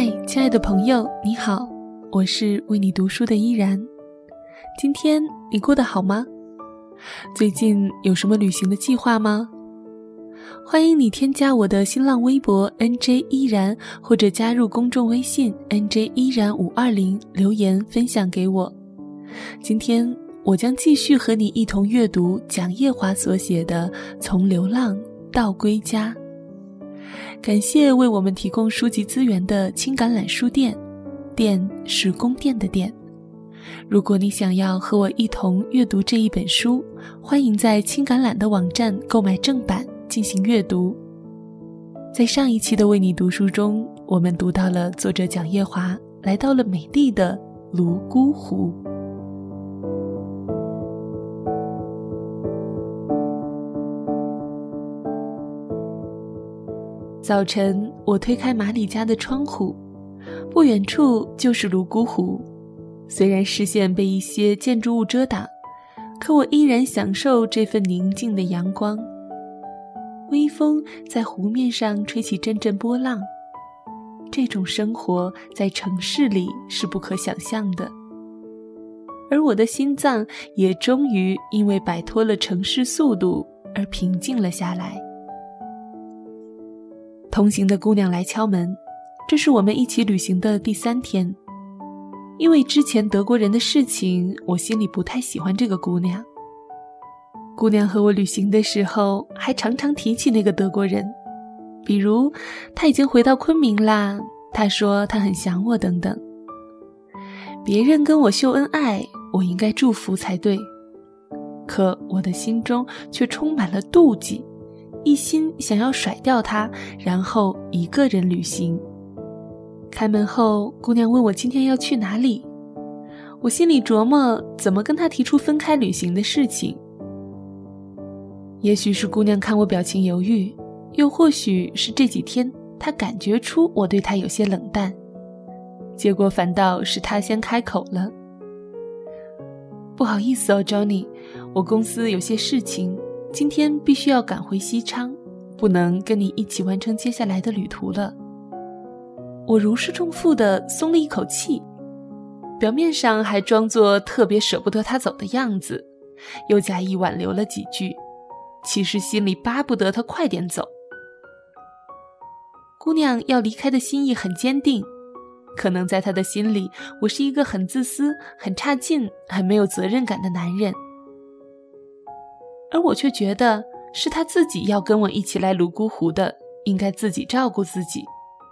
嗨，亲爱的朋友，你好，我是为你读书的依然。今天你过得好吗？最近有什么旅行的计划吗？欢迎你添加我的新浪微博 nj 依然，或者加入公众微信 nj 依然五二零留言分享给我。今天我将继续和你一同阅读蒋夜华所写的《从流浪到归家》。感谢为我们提供书籍资源的青橄榄书店，店是宫殿的店。如果你想要和我一同阅读这一本书，欢迎在青橄榄的网站购买正版进行阅读。在上一期的为你读书中，我们读到了作者蒋夜华来到了美丽的泸沽湖。早晨，我推开马里家的窗户，不远处就是泸沽湖。虽然视线被一些建筑物遮挡，可我依然享受这份宁静的阳光。微风在湖面上吹起阵阵波浪，这种生活在城市里是不可想象的。而我的心脏也终于因为摆脱了城市速度而平静了下来。同行的姑娘来敲门，这是我们一起旅行的第三天。因为之前德国人的事情，我心里不太喜欢这个姑娘。姑娘和我旅行的时候，还常常提起那个德国人，比如他已经回到昆明啦，他说他很想我等等。别人跟我秀恩爱，我应该祝福才对，可我的心中却充满了妒忌。一心想要甩掉他，然后一个人旅行。开门后，姑娘问我今天要去哪里，我心里琢磨怎么跟她提出分开旅行的事情。也许是姑娘看我表情犹豫，又或许是这几天她感觉出我对她有些冷淡，结果反倒是她先开口了：“不好意思哦，Johnny，我公司有些事情。”今天必须要赶回西昌，不能跟你一起完成接下来的旅途了。我如释重负的松了一口气，表面上还装作特别舍不得他走的样子，又假意挽留了几句，其实心里巴不得他快点走。姑娘要离开的心意很坚定，可能在她的心里，我是一个很自私、很差劲、很没有责任感的男人。而我却觉得是他自己要跟我一起来泸沽湖的，应该自己照顾自己，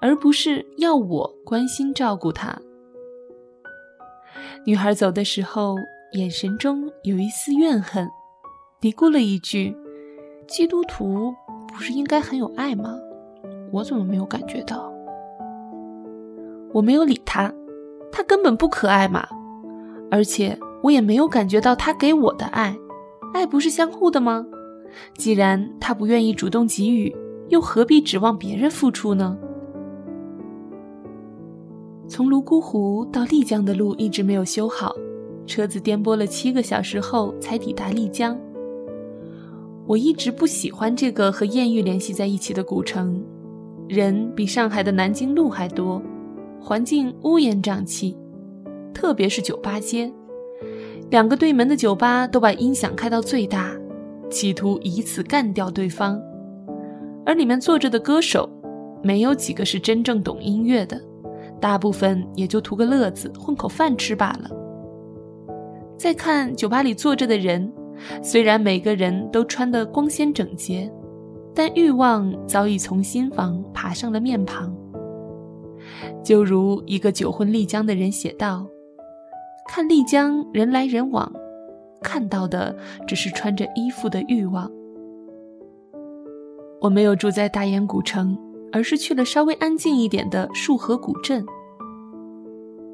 而不是要我关心照顾他。女孩走的时候，眼神中有一丝怨恨，嘀咕了一句：“基督徒不是应该很有爱吗？我怎么没有感觉到？”我没有理他，他根本不可爱嘛，而且我也没有感觉到他给我的爱。爱不是相互的吗？既然他不愿意主动给予，又何必指望别人付出呢？从泸沽湖到丽江的路一直没有修好，车子颠簸了七个小时后才抵达丽江。我一直不喜欢这个和艳遇联系在一起的古城，人比上海的南京路还多，环境乌烟瘴气，特别是酒吧街。两个对门的酒吧都把音响开到最大，企图以此干掉对方。而里面坐着的歌手，没有几个是真正懂音乐的，大部分也就图个乐子，混口饭吃罢了。再看酒吧里坐着的人，虽然每个人都穿得光鲜整洁，但欲望早已从心房爬上了面庞。就如一个酒混丽江的人写道。看丽江人来人往，看到的只是穿着衣服的欲望。我没有住在大研古城，而是去了稍微安静一点的束河古镇。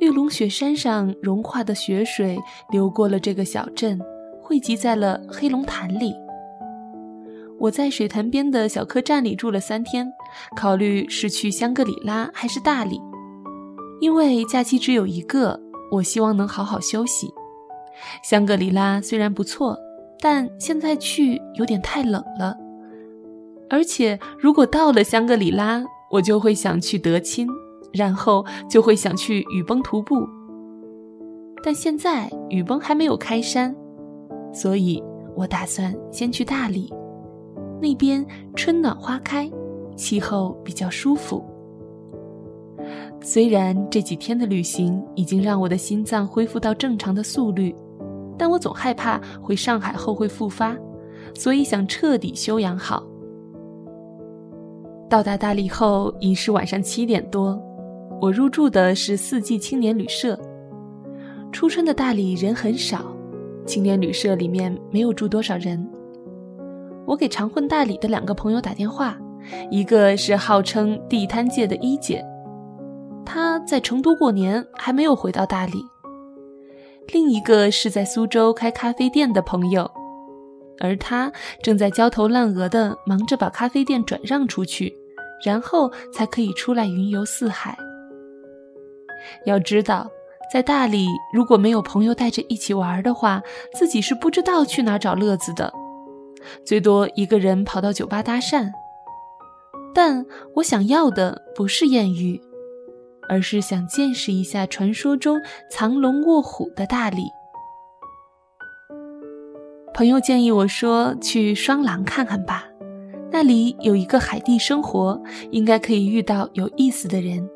玉龙雪山上融化的雪水流过了这个小镇，汇集在了黑龙潭里。我在水潭边的小客栈里住了三天，考虑是去香格里拉还是大理，因为假期只有一个。我希望能好好休息。香格里拉虽然不错，但现在去有点太冷了。而且如果到了香格里拉，我就会想去德钦，然后就会想去雨崩徒步。但现在雨崩还没有开山，所以我打算先去大理，那边春暖花开，气候比较舒服。虽然这几天的旅行已经让我的心脏恢复到正常的速率，但我总害怕回上海后会复发，所以想彻底休养好。到达大理后已是晚上七点多，我入住的是四季青年旅社。初春的大理人很少，青年旅社里面没有住多少人。我给常混大理的两个朋友打电话，一个是号称地摊界的一姐，他在成都过年还没有回到大理；另一个是在苏州开咖啡店的朋友，而他正在焦头烂额地忙着把咖啡店转让出去，然后才可以出来云游四海。要知道。在大理，如果没有朋友带着一起玩的话，自己是不知道去哪找乐子的，最多一个人跑到酒吧搭讪。但我想要的不是艳遇，而是想见识一下传说中藏龙卧虎的大理。朋友建议我说去双廊看看吧，那里有一个海地生活，应该可以遇到有意思的人。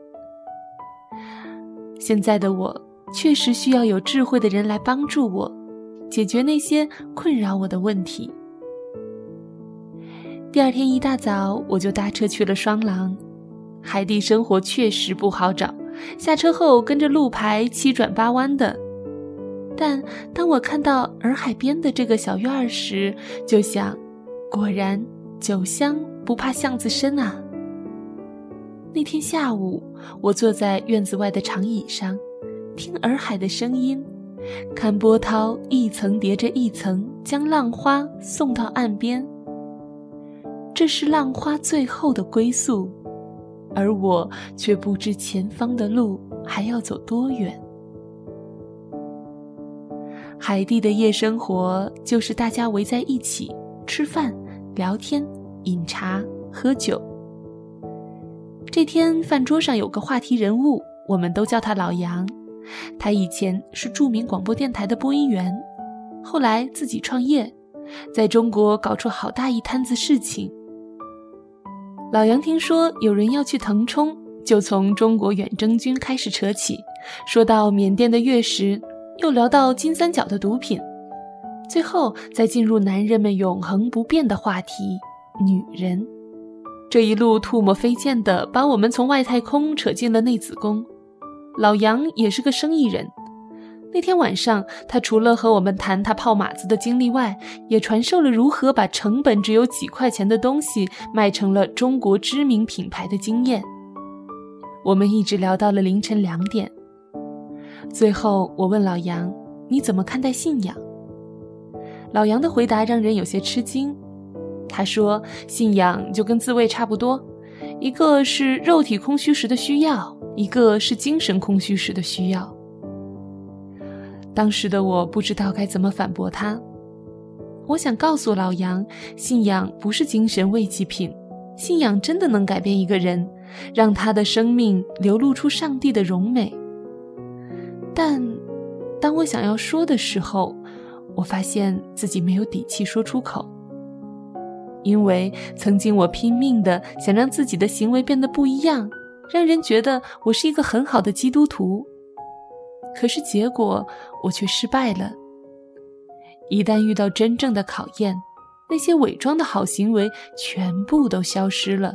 现在的我确实需要有智慧的人来帮助我，解决那些困扰我的问题。第二天一大早，我就搭车去了双廊。海地生活确实不好找，下车后跟着路牌七转八弯的。但当我看到洱海边的这个小院儿时，就想，果然酒香不怕巷子深啊。那天下午，我坐在院子外的长椅上，听洱海的声音，看波涛一层叠着一层，将浪花送到岸边。这是浪花最后的归宿，而我却不知前方的路还要走多远。海地的夜生活就是大家围在一起吃饭、聊天、饮茶、喝酒。这天饭桌上有个话题人物，我们都叫他老杨。他以前是著名广播电台的播音员，后来自己创业，在中国搞出好大一摊子事情。老杨听说有人要去腾冲，就从中国远征军开始扯起，说到缅甸的月食，又聊到金三角的毒品，最后再进入男人们永恒不变的话题——女人。这一路唾沫飞溅的，把我们从外太空扯进了内子宫。老杨也是个生意人，那天晚上，他除了和我们谈他泡马子的经历外，也传授了如何把成本只有几块钱的东西卖成了中国知名品牌的经验。我们一直聊到了凌晨两点。最后，我问老杨：“你怎么看待信仰？”老杨的回答让人有些吃惊。他说：“信仰就跟自慰差不多，一个是肉体空虚时的需要，一个是精神空虚时的需要。”当时的我不知道该怎么反驳他。我想告诉老杨，信仰不是精神慰藉品，信仰真的能改变一个人，让他的生命流露出上帝的荣美。但当我想要说的时候，我发现自己没有底气说出口。因为曾经我拼命的想让自己的行为变得不一样，让人觉得我是一个很好的基督徒，可是结果我却失败了。一旦遇到真正的考验，那些伪装的好行为全部都消失了。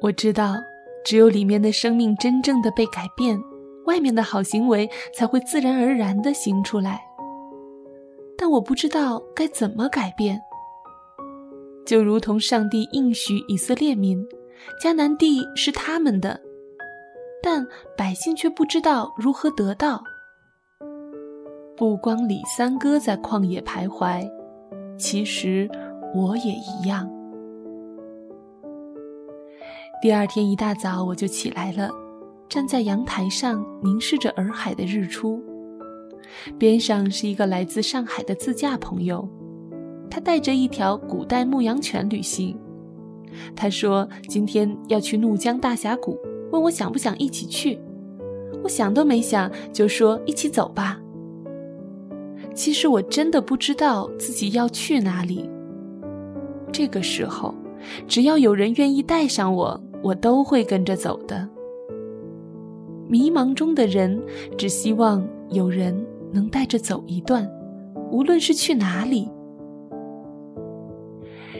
我知道，只有里面的生命真正的被改变，外面的好行为才会自然而然的行出来。但我不知道该怎么改变。就如同上帝应许以色列民，迦南地是他们的，但百姓却不知道如何得到。不光李三哥在旷野徘徊，其实我也一样。第二天一大早我就起来了，站在阳台上凝视着洱海的日出，边上是一个来自上海的自驾朋友。他带着一条古代牧羊犬旅行。他说：“今天要去怒江大峡谷，问我想不想一起去。我想都没想就说一起走吧。其实我真的不知道自己要去哪里。这个时候，只要有人愿意带上我，我都会跟着走的。迷茫中的人只希望有人能带着走一段，无论是去哪里。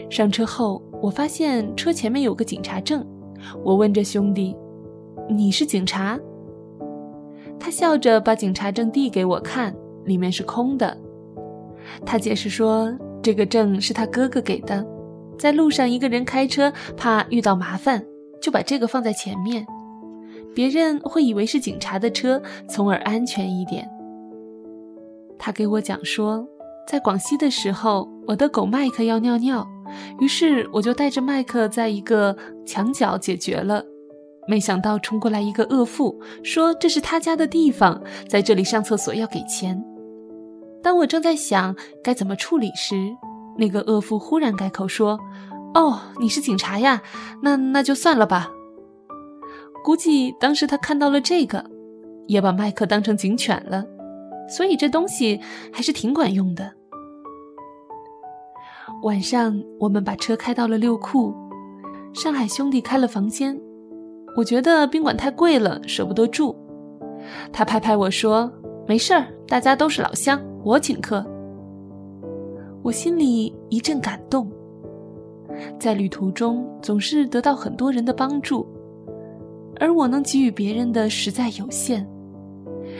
上车后，我发现车前面有个警察证，我问着兄弟：“你是警察？”他笑着把警察证递给我看，里面是空的。他解释说，这个证是他哥哥给的，在路上一个人开车怕遇到麻烦，就把这个放在前面，别人会以为是警察的车，从而安全一点。他给我讲说，在广西的时候，我的狗麦克要尿尿，于是我就带着麦克在一个墙角解决了。没想到冲过来一个恶妇，说这是他家的地方，在这里上厕所要给钱。当我正在想该怎么处理时，那个恶妇忽然改口说：“哦，你是警察呀？那那就算了吧。”估计当时他看到了这个，也把麦克当成警犬了，所以这东西还是挺管用的。晚上我们把车开到了六库，上海兄弟开了房间。我觉得宾馆太贵了，舍不得住。他拍拍我说：“没事儿，大家都是老乡，我请客。”我心里一阵感动。在旅途中，总是得到很多人的帮助，而我能给予别人的实在有限。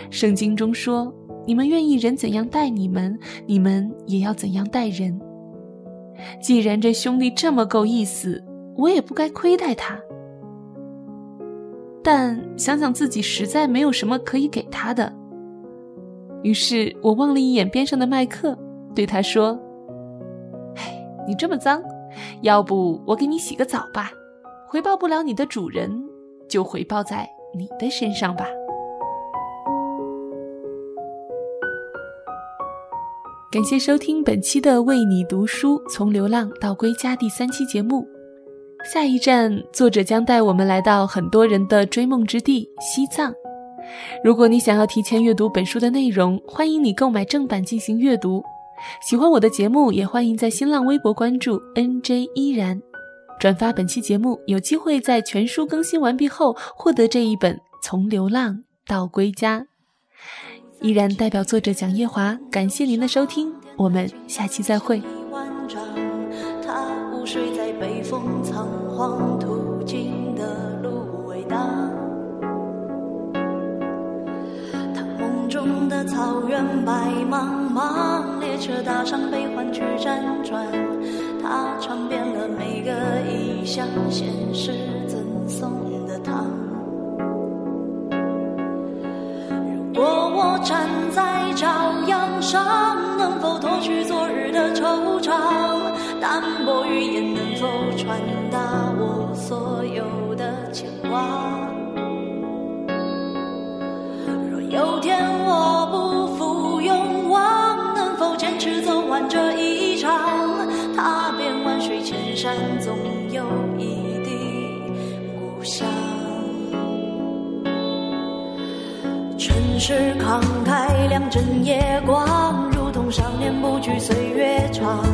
圣经中说：“你们愿意人怎样待你们，你们也要怎样待人。”既然这兄弟这么够意思，我也不该亏待他。但想想自己实在没有什么可以给他的，于是我望了一眼边上的麦克，对他说：“哎，你这么脏，要不我给你洗个澡吧？回报不了你的主人，就回报在你的身上吧。”感谢收听本期的《为你读书：从流浪到归家》第三期节目。下一站，作者将带我们来到很多人的追梦之地——西藏。如果你想要提前阅读本书的内容，欢迎你购买正版进行阅读。喜欢我的节目，也欢迎在新浪微博关注 NJ 依然，转发本期节目，有机会在全书更新完毕后获得这一本《从流浪到归家》。依然代表作者蒋叶华，感谢您的收听，我们下期再会。途经的芦苇荡，他梦中的草原白茫茫，列车搭上悲欢去辗转，他尝遍了每个异乡现实赠送的糖。如果我站在朝阳上，能否脱去昨日的惆怅？淡薄语言能否传达所有的牵挂？若有天我不负勇往，能否坚持走完这一场？踏遍万水千山，总有一地故乡。城市慷慨，两枕夜光。少年不惧岁月长，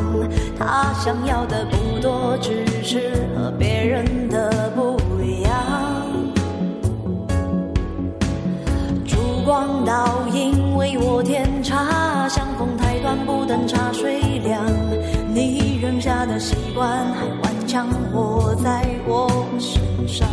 他想要的不多，只是和别人的不一样。烛光倒影为我添茶，相逢太短，不等茶水凉。你扔下的习惯还顽强活在我身上。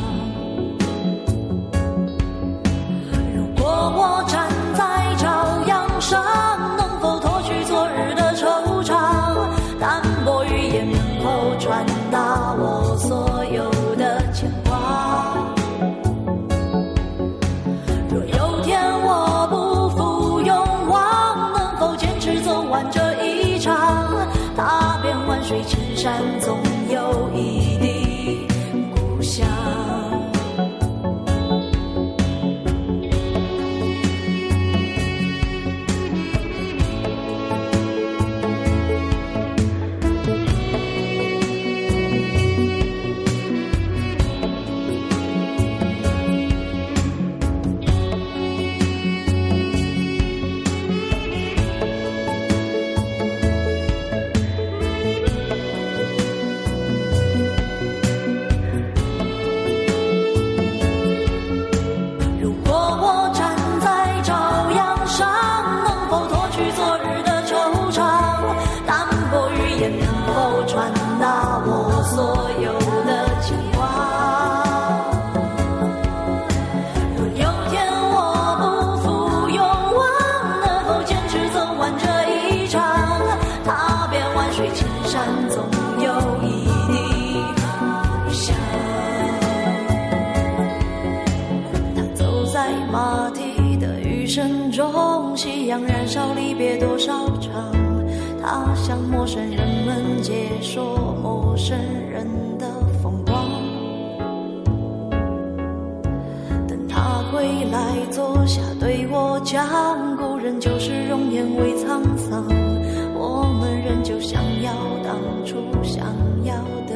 马蹄的余声中夕阳燃烧，离别多少场？他向陌生人们解说陌生人的风光。等他回来坐下，对我讲，故人旧时容颜未沧桑。我们仍旧想要当初想要的